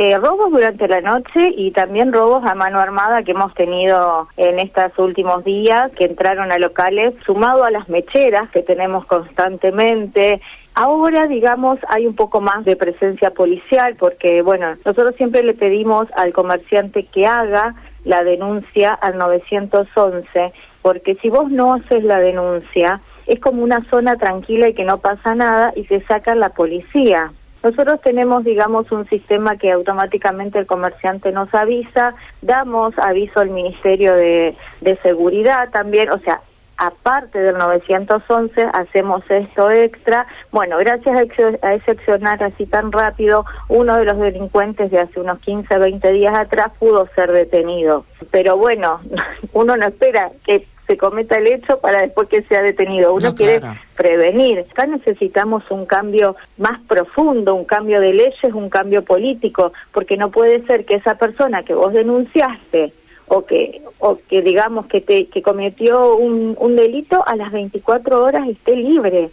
Eh, robos durante la noche y también robos a mano armada que hemos tenido en estos últimos días, que entraron a locales, sumado a las mecheras que tenemos constantemente, Ahora, digamos, hay un poco más de presencia policial porque, bueno, nosotros siempre le pedimos al comerciante que haga la denuncia al 911, porque si vos no haces la denuncia, es como una zona tranquila y que no pasa nada y se saca la policía. Nosotros tenemos, digamos, un sistema que automáticamente el comerciante nos avisa, damos aviso al Ministerio de, Seguridad también, o sea, aparte del 911, hacemos esto extra. Bueno, gracias a, ese accionar así tan rápido, uno de los delincuentes de hace unos 15, 20 días atrás pudo ser detenido. Pero bueno, uno no espera que se cometa el hecho para después que sea detenido. Uno quiere prevenir. Acá necesitamos un cambio más profundo, un cambio de leyes, un cambio político, porque no puede ser que esa persona que vos denunciaste o que o que digamos que te que cometió un, un delito a las 24 horas esté libre